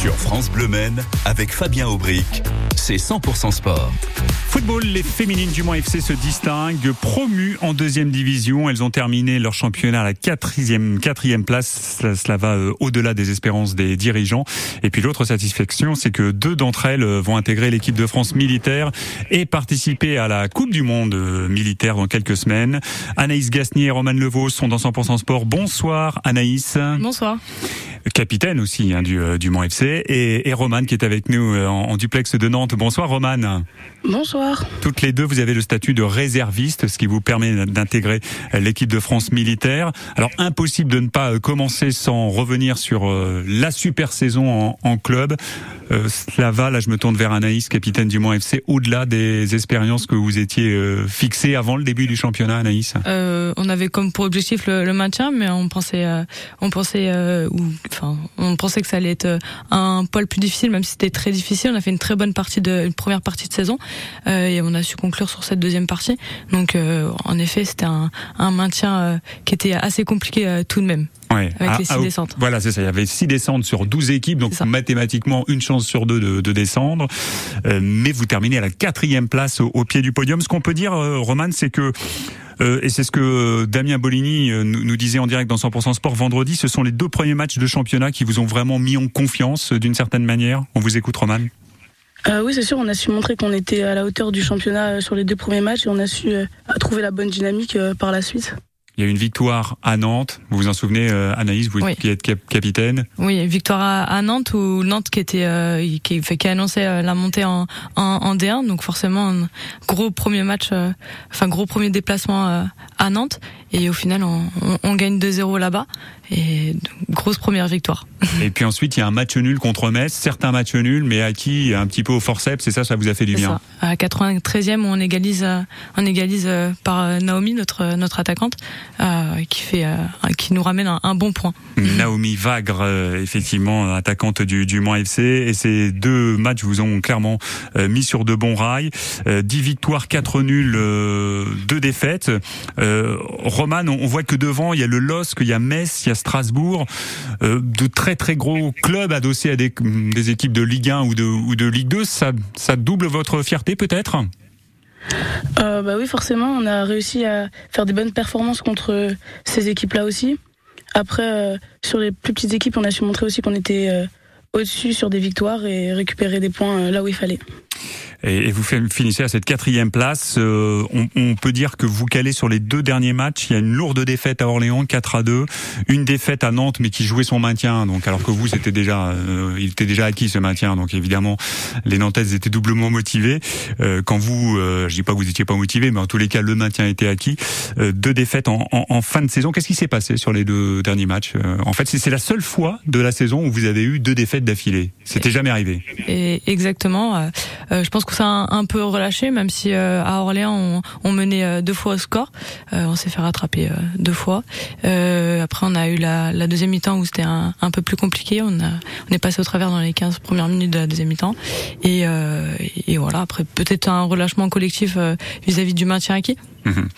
Sur France Bleu Men, avec Fabien Aubric, c'est 100% sport. Football, les féminines du Mans FC se distinguent. Promues en deuxième division, elles ont terminé leur championnat à la quatrième, quatrième place. Cela, cela va euh, au-delà des espérances des dirigeants. Et puis l'autre satisfaction, c'est que deux d'entre elles euh, vont intégrer l'équipe de France militaire et participer à la Coupe du Monde euh, militaire dans quelques semaines. Anaïs Gasnier et Romane Levaux sont dans 100% sport. Bonsoir Anaïs. Bonsoir. Capitaine aussi hein, du, du Mans FC et, et Romane qui est avec nous en, en duplex de Nantes. Bonsoir Romane. Bonsoir. Toutes les deux, vous avez le statut de réserviste, ce qui vous permet d'intégrer l'équipe de France militaire. Alors impossible de ne pas commencer sans revenir sur euh, la super saison en, en club. Euh, cela va, là je me tourne vers Anaïs, capitaine du Mans FC, au-delà des expériences que vous étiez euh, fixées avant le début du championnat, Anaïs Euh, on avait comme pour objectif le, le maintien, mais on pensait, euh, on pensait, euh, ou, enfin, on pensait que ça allait être euh, un poil plus difficile, même si c'était très difficile. On a fait une très bonne partie de, une première partie de saison, euh, et on a su conclure sur cette deuxième partie. Donc, euh, en effet, c'était un, un maintien euh, qui était assez compliqué tout de même. Ouais. Avec Ah, les six ah, descentes. Voilà, c'est ça. Il y avait six descentes sur 12 équipes, donc mathématiquement une chance sur deux de, de descendre. Mais vous terminez à la quatrième place au, au pied du podium. Ce qu'on peut dire, Roman, c'est que euh, et c'est ce que euh, Damien Bolini euh, nous, disait en direct dans 100% Sport vendredi. Ce sont les deux premiers matchs de championnat qui vous ont vraiment mis en confiance d'une certaine manière. On vous écoute, Roman. Euh, oui, c'est sûr, on a su montrer qu'on était à la hauteur du championnat sur les deux premiers matchs et on a su trouver la bonne dynamique par la suite. Il y a eu une victoire à Nantes. Vous vous en souvenez, euh, Anaïs, vous Oui. qui êtes cap- capitaine. Oui, victoire à, Nantes où Nantes qui était euh, qui, qui a annoncé euh, la montée en, en, en D1, donc forcément un gros premier match, euh, enfin gros premier déplacement euh, à Nantes et au final on, on, on gagne 2-0 là-bas et donc, grosse première victoire. Et puis ensuite, il y a un match nul contre Metz. Certains matchs nuls, mais acquis un petit peu au forceps. Et ça, ça vous a fait du bien. ça. À 93e où on égalise euh, on égalise par Naomi notre notre attaquante euh, qui fait euh, qui nous ramène un, un bon point. Naomi Vagre, euh, effectivement, attaquante du, du Mans FC. Et ces deux matchs vous ont clairement euh, mis sur de bons rails. Euh, 10 victoires, 4 nuls, euh, 2 défaites. Euh, Roman, on, on voit que devant, il y a le LOSC, il y a Metz, il y a Strasbourg. Euh, de très très gros clubs adossés à des, des équipes de Ligue 1 ou de, ou de Ligue 2. Ça, ça double votre fierté peut-être? Euh, bah oui, forcément, on a réussi à faire des bonnes performances contre ces équipes-là aussi. Après, euh, sur les plus petites équipes, on a su montrer aussi qu'on était euh, au-dessus sur des victoires et récupérer des points là où il fallait. Et, et vous finissez à cette quatrième place. Euh, on, on peut dire que vous calez sur les deux derniers matchs. Il y a une lourde défaite à Orléans, 4 à 2. Une défaite à Nantes, mais qui jouait son maintien. Donc, alors que vous, c'était déjà, euh, il était déjà acquis ce maintien. Donc, évidemment, les Nantaises étaient doublement motivées. Euh, quand vous, euh, je dis pas que vous étiez pas motivé, mais en tous les cas, le maintien était acquis. Euh, deux défaites en, en- en fin de saison. Qu'est-ce qui s'est passé sur les deux derniers matchs Euh, En fait, c'est c'est la seule fois de la saison où vous avez eu deux défaites d'affilée. C'était jamais arrivé. Et exactement. Euh, je pense ça a un, un peu relâché, même si euh, à Orléans on, on menait euh, deux fois au score. On s'est fait rattraper deux fois. Après on a eu la, la deuxième mi-temps où c'était un, un peu plus compliqué. On a on est passé au travers dans les 15 premières minutes de la deuxième mi-temps. Et, euh, et voilà. Après peut-être un relâchement collectif euh, vis-à-vis du maintien acquis. Mhm.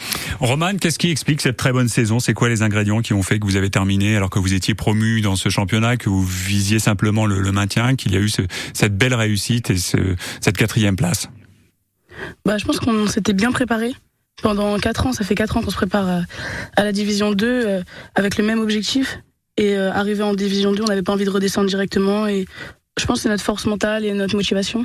Roman, qu'est-ce qui explique cette très bonne saison? C'est quoi les ingrédients qui ont fait que vous avez terminé alors que vous étiez promu dans ce championnat, que vous visiez simplement le, le maintien, qu'il y a eu ce- cette belle réussite et ce- cette quatrième place? Bah, je pense qu'on s'était bien préparé. Pendant 4 ans, ça fait 4 ans qu'on se prépare à, à la division 2 euh, avec le même objectif. Et euh, arrivé en division 2, on n'avait pas envie de redescendre directement. Et je pense que c'est notre force mentale et notre motivation.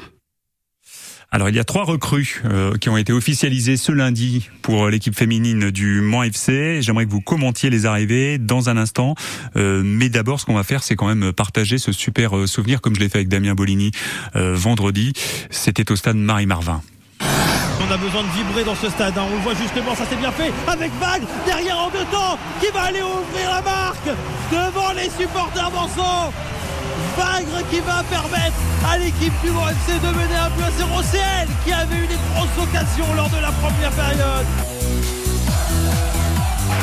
Alors il y a trois recrues euh, qui ont été officialisées ce lundi pour l'équipe féminine du Mans FC. J'aimerais que vous commentiez les arrivées dans un instant. Euh, mais d'abord, ce qu'on va faire, c'est quand même partager ce super euh, souvenir, comme je l'ai fait avec Damien Bolini euh, vendredi. C'était au stade Marie-Marvin. On a besoin de vibrer dans ce stade. hein. On le voit justement, ça s'est bien fait avec Vague derrière en deux temps qui va aller ouvrir la marque devant les supporters Manson. Vagre qui va permettre à l'équipe du Mans FC de mener un but à 0. C'est elle qui avait eu des grosses occasions lors de la première période.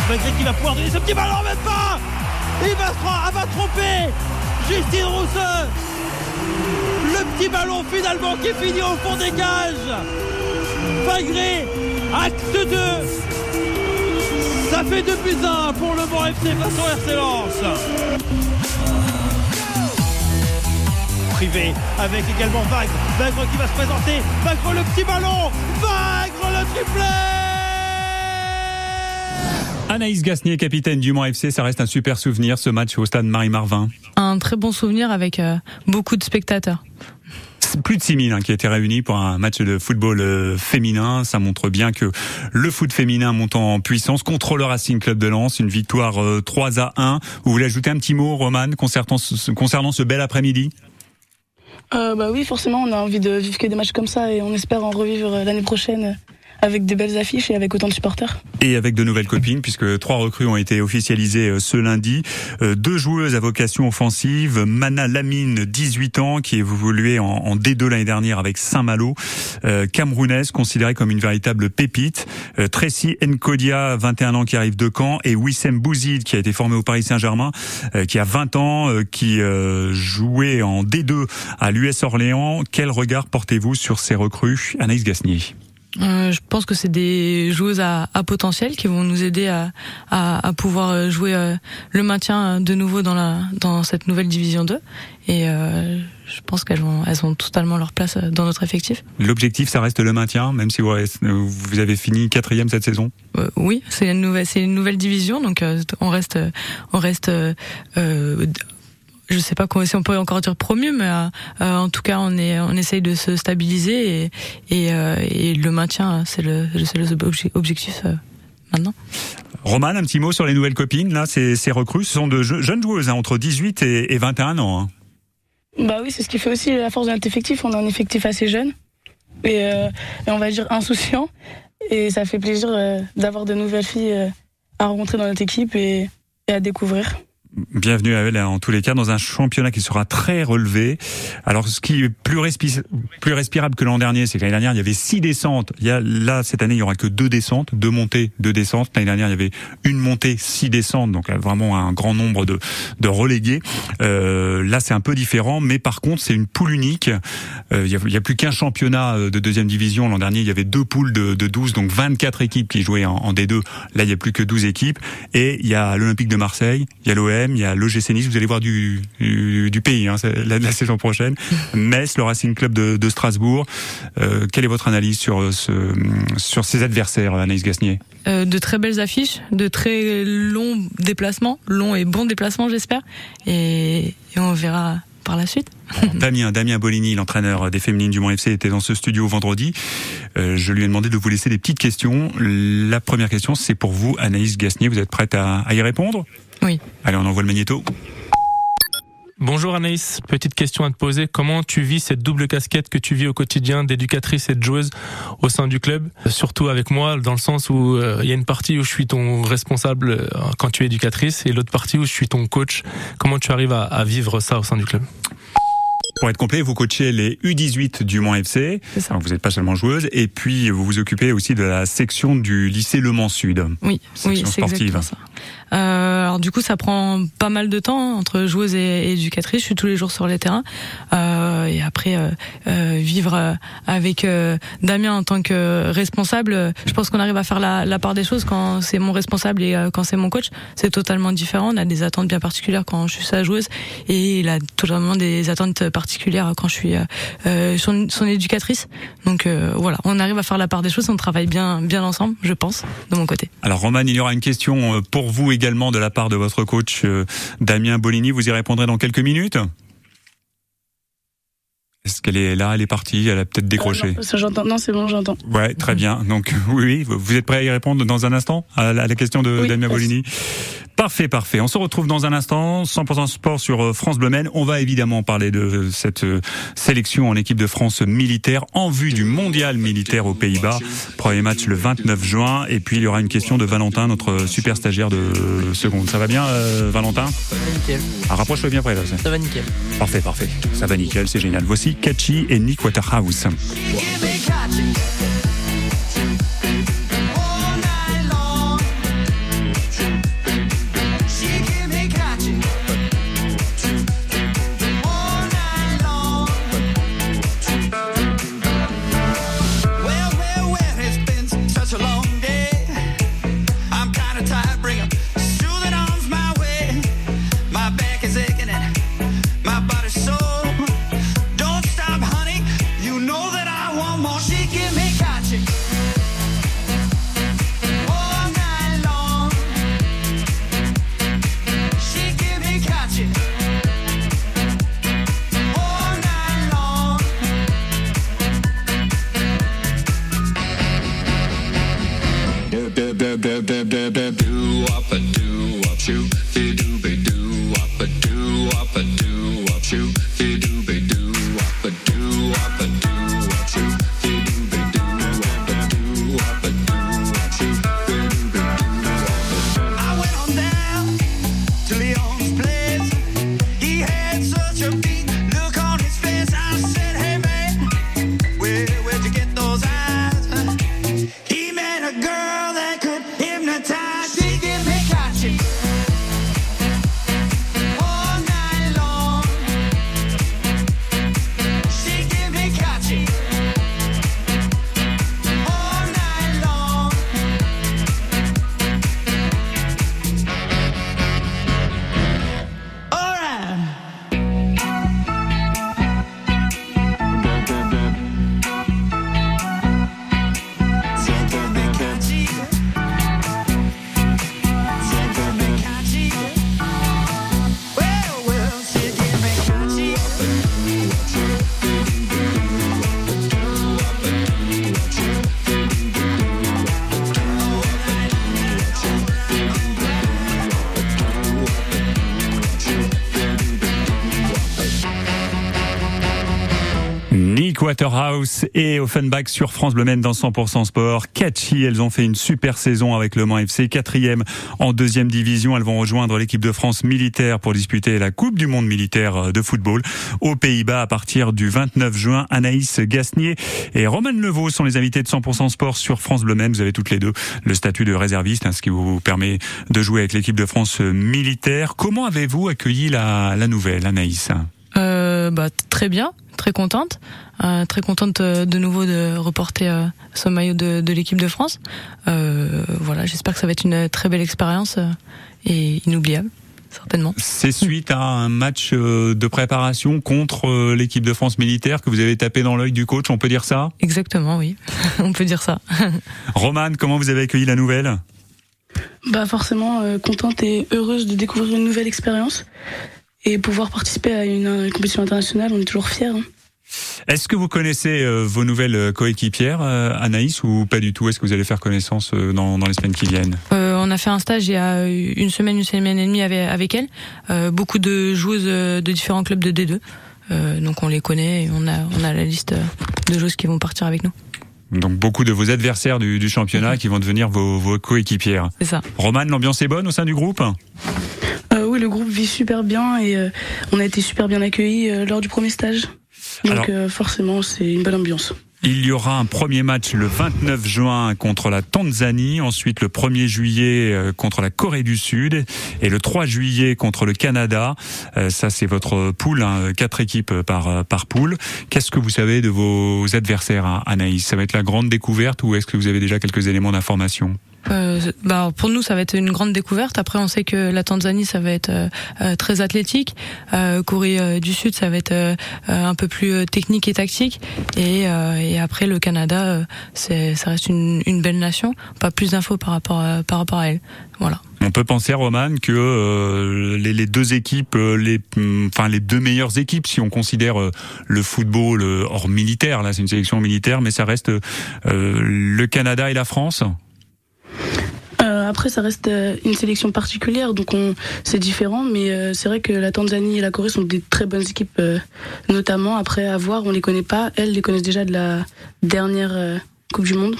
Vagre qui va pouvoir donner ce petit ballon, même pas Il va, se va tromper Justine Rousseux Le petit ballon finalement qui finit au fond des cages Fagré, acte 2. Ça fait 2 buts 1 pour le Mans FC au RC Lens. Privé avec également Vagre. Vagre qui va se présenter. Vagre le petit ballon. Vagre le triplé. Anaïs Gasnier, capitaine du Mans FC, ça reste un super souvenir ce match au stade Marie-Marvin. Un très bon souvenir avec euh, beaucoup de spectateurs plus de 6000 hein, qui étaient réunis pour un match de football euh, féminin. Ça montre bien que le foot féminin monte en puissance contre le Racing Club de Lens. Une victoire 3 euh, à 1. Vous voulez ajouter un petit mot, Roman, concernant ce, concernant ce bel après-midi? Euh, bah oui, forcément, on a envie de vivre que des matchs comme ça et on espère en revivre l'année prochaine avec des belles affiches et avec autant de supporters. Et avec de nouvelles copines, puisque trois recrues ont été officialisées euh, ce lundi. Euh, deux joueuses à vocation offensive, Mana Lamine, 18 ans, qui évoluait en D2 l'année dernière avec Saint-Malo, euh, camerounaise, considérée comme une véritable pépite. Tracy Nkodia, 21 ans, qui arrive de Caen, et Wissem Bouzid, qui a été formé au Paris Saint-Germain, qui a 20 ans, qui jouait en D2 à l'US Orléans. Quel regard portez-vous sur ces recrues, Anaïs Gasnier? Euh, je pense que c'est des joueuses à, à, potentiel qui vont nous aider à, à, à pouvoir jouer euh, le maintien de nouveau dans, la, dans cette nouvelle division 2. Et euh, je pense qu'elles ont, elles ont totalement leur place euh, dans notre effectif. L'objectif, ça reste le maintien, même si vous, vous avez fini quatrième cette saison? Euh, oui, c'est une nouvelle, c'est une nouvelle division, donc on reste, on reste je sais pas si on peut encore dire promu, mais euh, euh, en tout cas, on est, on essaye de se stabiliser et, et, euh, et le maintien, c'est le, le objectif maintenant. Roman, un petit mot sur les nouvelles copines. Là, ces, ces recrues, ce sont de jeunes joueuses, hein, entre 18 et, 21 ans. Hein. Bah oui, c'est ce qui fait aussi la force de notre effectif. On a un effectif assez jeune et, et on va dire insouciant. Et ça fait plaisir d'avoir de nouvelles filles à rencontrer dans notre équipe et, et à découvrir bienvenue à elle en tous les cas dans un championnat qui sera très relevé. Alors ce qui est plus, plus respirable que l'an dernier, c'est que l'année dernière il y avait six descentes. Il y a là cette année il y aura que deux descentes, deux montées, deux descentes. L'année dernière il y avait une montée, six descentes, donc euh, vraiment un grand nombre de, de relégués. Euh, là c'est un peu différent, mais par contre c'est une poule unique. Euh, il, y a, a, plus qu'un championnat euh, de deuxième division. L'an dernier il y avait deux poules de, de 12, donc 24 équipes qui jouaient en, en D2. Là il y a plus que 12 équipes et il y a l'Olympique de Marseille, il y a l'OM il y a l'OGC Nice, vous allez voir du, du, pays hein, la, saison prochaine. Metz, le Racing Club de, de Strasbourg. Euh, quelle est votre analyse sur, ce, sur ces adversaires, Anaïs Gasnier? Euh, De très belles affiches, de très longs déplacements, longs et bons déplacements j'espère, et, et on verra par la suite. Damien, Damien Bolini, l'entraîneur des féminines du Mont FC, était dans ce studio vendredi. Euh, je lui ai demandé de vous laisser des petites questions. La première question, c'est pour vous, Anaïs Gasnier. Vous êtes prête à, à y répondre? Oui. Allez, on envoie le magnéto. Bonjour Anaïs, petite question à te poser. Comment tu vis cette double casquette que tu vis au quotidien d'éducatrice et de joueuse au sein du club? Surtout avec moi, dans le sens où euh, il y a une partie où je suis ton responsable euh, quand tu es éducatrice et l'autre partie où je suis ton coach. Comment tu arrives à, à vivre ça au sein du club? Pour être complet, vous coachez les U18 du Mans FC. Donc vous n'êtes pas seulement joueuse, et puis vous vous occupez aussi de la section du lycée Le Mans Sud. Oui, oui, c'est exactement ça. Euh, alors du coup, ça prend pas mal de temps hein, entre joueuse et, éducatrice. Je suis tous les jours sur les terrains euh, et après euh, euh vivre euh, avec euh, Damien en tant que responsable. Je pense qu'on arrive à faire la, la, part des choses quand c'est mon responsable et quand c'est mon coach. C'est totalement différent. On a des attentes bien particulières quand je suis sa joueuse et il a totalement des attentes particulières quand je suis son, son, éducatrice. Donc voilà, on arrive à faire la part des choses. On travaille bien bien ensemble, je pense, de mon côté. Alors Roman, il y aura une question pour vous également de la part de votre coach euh, Damien Bolini. Vous y répondrez dans quelques minutes. Est-ce qu'elle est là? Elle est partie Elle a peut-être décroché. non, ça j'entends. Non, c'est bon, j'entends. Ouais, très bien. Donc oui, vous êtes prêt à y répondre dans un instant à la, question de Damien Bolini Parfait, parfait. On se retrouve dans un instant, 100% sport sur euh, France Bleu On va évidemment parler de cette euh, sélection en équipe de France militaire en vue du mondial militaire aux Pays-Bas. Premier match le 29 juin. Et puis il y aura une question de Valentin, notre super stagiaire de seconde. Ça va bien, euh, Valentin? Ça va nickel. Ah, rapproche-toi bien près là. Ça va nickel. Parfait, parfait. Ça va nickel, c'est génial. Voici Catchy et Nick Waterhouse. Waterhouse et Offenbach sur France Bleu Maine dans 100% Sport. Catchy, elles ont fait une super saison avec Le Mans FC, quatrième en deuxième division. Elles vont rejoindre l'équipe de France militaire pour disputer la Coupe du Monde militaire de football aux Pays-Bas à partir du 29 juin. Anaïs Gasnier et Roman Levaux sont les invités de 100% Sport sur France Bleu Maine. Vous avez toutes les deux le statut de réserviste, hein, ce qui vous permet de jouer avec l'équipe de France militaire. Comment avez-vous accueilli la, la nouvelle, Anaïs? Euh, bah, Très bien, très contente. Euh, très contente euh, de nouveau de reporter euh, ce maillot de, de l'équipe de France. Euh, voilà, j'espère que ça va être une très belle expérience et inoubliable. Certainement. C'est suite à un match de préparation contre l'équipe de France militaire que vous avez tapé dans l'œil du coach, on peut dire ça? Exactement, oui. on peut dire ça. Romane, comment vous avez accueilli la nouvelle? Bah forcément contente et heureuse de découvrir une nouvelle expérience et pouvoir participer à une, compétition internationale, on est toujours fiers. Hein. Est-ce que vous connaissez euh, vos nouvelles euh, coéquipières, euh, Anaïs, ou pas du tout? Est-ce que vous allez faire connaissance dans, dans les semaines qui viennent? On a fait un stage il y a une semaine, une semaine et demie avec, avec elle. beaucoup de joueuses de différents clubs de D2. donc on les connaît et on a, on a la liste de joueuses qui vont partir avec nous. Donc beaucoup de vos adversaires du, du championnat qui vont devenir vos, vos coéquipières. C'est ça. Roman, l'ambiance est bonne au sein du groupe? Oui, le groupe vit super bien et on a été super bien accueillis lors du premier stage. Donc euh, forcément, c'est une bonne ambiance. Il y aura un premier match le 29 juin contre la Tanzanie, ensuite le 1er juillet euh, contre la Corée du Sud et le 3 juillet contre le Canada. Euh, ça c'est votre poule, hein, quatre équipes par par poule. Qu'est-ce que vous savez de vos adversaires, Anaïs? Ça va être la grande découverte ou est-ce que vous avez déjà quelques éléments d'information? Euh, bah pour nous ça va être une grande découverte. Après on sait que la Tanzanie ça va être euh, euh, très athlétique, euh, Corée du Sud ça va être un peu plus technique et tactique, et, et après le Canada c'est ça reste une, une, belle nation. Pas plus d'infos par rapport à, par rapport à elle. Voilà. On peut penser, Roman, que les, les, deux équipes, les, mm, enfin les deux meilleures équipes, si on considère le football hors militaire, là c'est une sélection militaire, mais ça reste le Canada et la France. Euh, après, ça reste euh, une sélection particulière, donc c'est différent, mais euh, c'est vrai que la Tanzanie et la Corée sont des très bonnes équipes, notamment après avoir, on les connaît pas, elles les connaissent déjà de la dernière Coupe du Monde.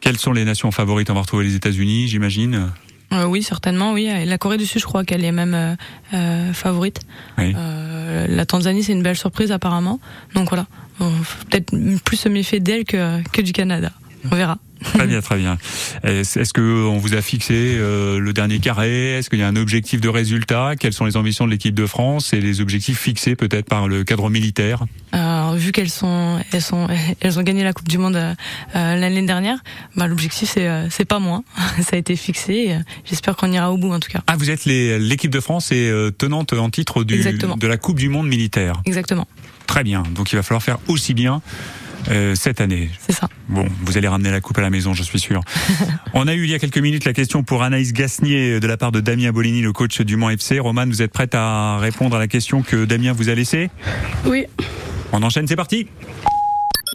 Quelles sont les nations favorites? On va retrouver les États-Unis, j'imagine. oui, certainement, oui. La Corée du Sud, je crois qu'elle est même favorite. la Tanzanie, c'est une belle surprise apparemment. Donc voilà, peut-être plus se méfier d'elle que, que du Canada. On verra. Très bien, très bien. Est-ce que on vous a fixé euh, le dernier carré? Est-ce qu'il y a un objectif de résultat? Quelles sont les ambitions de l'équipe de France et les objectifs fixés peut-être par le cadre militaire? Alors, Vu qu'elles sont, elles sont, elles ont gagné la Coupe du Monde euh, l'année dernière, bah, l'objectif c'est, euh, c'est pas moins. Ça a été fixé. J'espère qu'on ira au bout en tout cas. Ah, vous êtes l'équipe de France et tenante en titre du, de la Coupe du Monde militaire. Exactement. Très bien. Donc il va falloir faire aussi bien euh, cette année. C'est ça. Bon, vous allez ramener la coupe à la maison, je suis sûr. On a eu il y a quelques minutes la question pour Anaïs Gasnier de la part de Damien Bolini, le coach du Mans FC. Roman, vous êtes prête à répondre à la question que Damien vous a laissée? Oui. On enchaîne, c'est parti.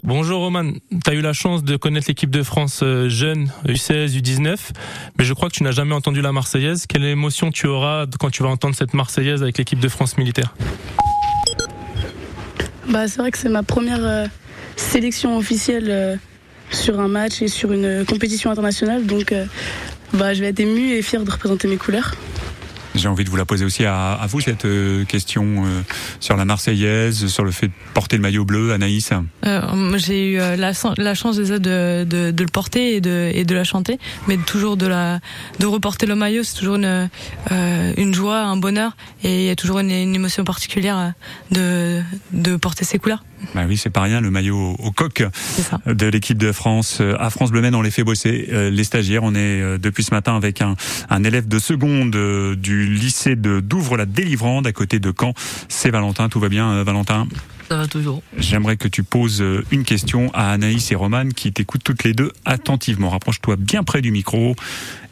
Bonjour Roman, tu as eu la chance de connaître l'équipe de France euh, jeune, U16, U19, mais je crois que tu n'as jamais entendu la Marseillaise. Quelle émotion tu auras quand tu vas entendre cette Marseillaise avec l'équipe de France militaire? Bah, C'est vrai que c'est ma première euh, sélection officielle euh, sur un match et sur une compétition internationale. Donc, euh, bah, je vais être émue et fière de représenter mes couleurs. J'ai envie de vous la poser aussi à, à vous cette euh, question euh, sur la Marseillaise, sur le fait de porter le maillot bleu, Anaïs. Euh, J'ai eu la, la, chance déjà de, de, de, le porter et de, et de la chanter, mais toujours de la de reporter le maillot, c'est toujours une, euh, une joie, un bonheur, et il y a toujours une, une émotion particulière de, de porter ces couleurs. Bah oui, c'est pas rien, le maillot au coq de l'équipe de France. À France Bleu on les fait bosser. Les stagiaires, on est depuis ce matin avec un, un élève de seconde du lycée de Douvres la Délivrande à côté de Caen. C'est Valentin, tout va bien Valentin? Ça va toujours. J'aimerais que tu poses une question à Anaïs et Romane qui t'écoutent toutes les deux attentivement. Rapproche-toi bien près du micro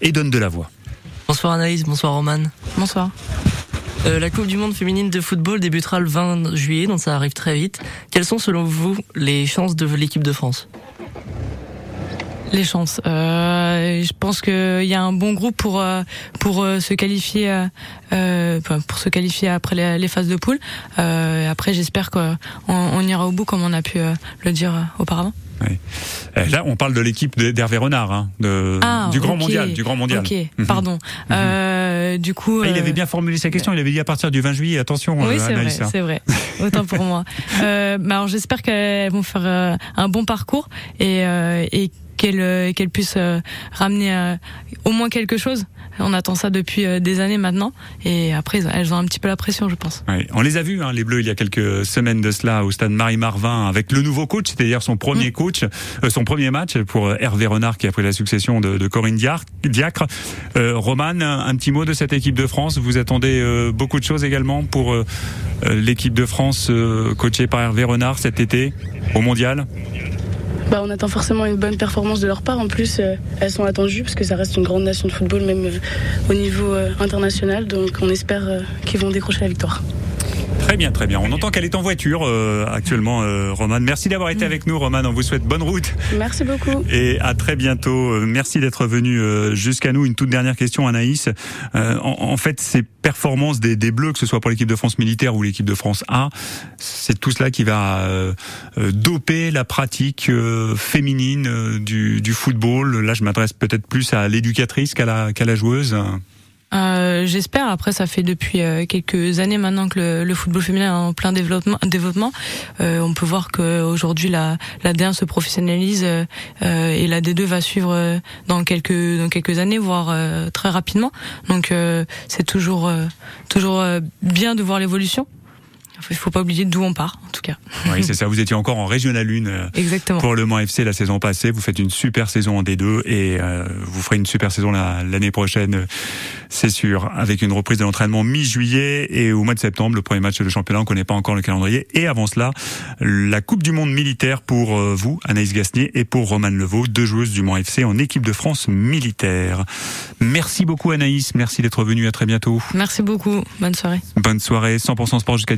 et donne de la voix. Bonsoir Anaïs, bonsoir Romane. Bonsoir. Euh, la Coupe du Monde féminine de football débutera le 20 juillet, donc ça arrive très vite. Quelles sont selon vous les chances de l'équipe de France? Les chances. Euh, je pense qu'il y a un bon groupe pour euh, pour se qualifier pour se qualifier après les, phases de poule. Après, j'espère qu'on on ira au bout comme on a pu le dire auparavant. Oui. Là, on parle de l'équipe d'Hervé Renard, hein, de, ah, du grand okay. mondial, du grand mondial. Ok, -hmm. pardon. Mm -hmm. du coup, ah, il avait bien formulé sa question. Il avait dit à partir du 20 juillet, attention. Oui, c'est vrai, hein. c'est vrai. Autant pour moi. mais alors, j'espère qu'elles vont faire un bon parcours et, et qu'elle qu'elle puisse ramener au moins quelque chose. On attend ça depuis des années maintenant, et après elles ont un petit peu la pression, je pense. On les a vus, hein, les Bleus, il y a quelques semaines de cela au stade Marie-Marvin avec le nouveau coach, c'est-à-dire son premier mmh. coach, euh, son premier match pour Hervé Renard qui a pris la succession de, de Corinne Diacre. Euh, Roman, un petit mot de cette équipe de France. Vous attendez euh, beaucoup de choses également pour euh, l'équipe de France coachée par Hervé Renard cet été au Mondial? Bah, on attend forcément une bonne performance de leur part. En plus, euh, elles sont attendues parce que ça reste une grande nation de football, même euh, au niveau euh, international. Donc on espère qu'ils vont décrocher la victoire. Très bien, très bien. On entend qu'elle est en voiture euh, actuellement, euh, Romane. Merci d'avoir été avec nous, Romane. On vous souhaite bonne route. Merci beaucoup. Et à très bientôt. Merci d'être venu euh, jusqu'à nous. Une toute dernière question, Anaïs. En, en, fait, ces performances des, des Bleus, que ce soit pour l'équipe de France militaire ou l'équipe de France A, c'est tout cela qui va doper la pratique féminine du, du, football. Là, je m'adresse peut-être plus à l'éducatrice qu'à la, qu'à la joueuse. Euh, J'espère. Après, ça fait depuis euh, quelques années maintenant que le, le, football féminin est en plein développement. développement. Euh, on peut voir qu'aujourd'hui la, la D1 se professionnalise euh, et la D2 va suivre dans quelques dans quelques années, voire très rapidement. Donc c'est toujours toujours bien de voir l'évolution. Il faut pas oublier d'où on part, en tout cas. Oui, c'est ça. Vous étiez encore en Régional 1 Exactement. pour le Mans FC la saison passée. Vous faites une super saison en D2 et euh, vous ferez une super saison l'année prochaine, c'est sûr, avec une reprise de l'entraînement mi-juillet et au mois de septembre, le premier match de championnat. On connaît pas encore le calendrier. Et avant cela, la Coupe du Monde militaire pour euh, vous, Anaïs Gasnier, et pour Romane Levaux, deux joueuses du Mans FC en équipe de France militaire. Merci beaucoup Anaïs. Merci d'être venue. À très bientôt. Merci beaucoup. Bonne soirée. Bonne soirée. 100% sport jusqu'à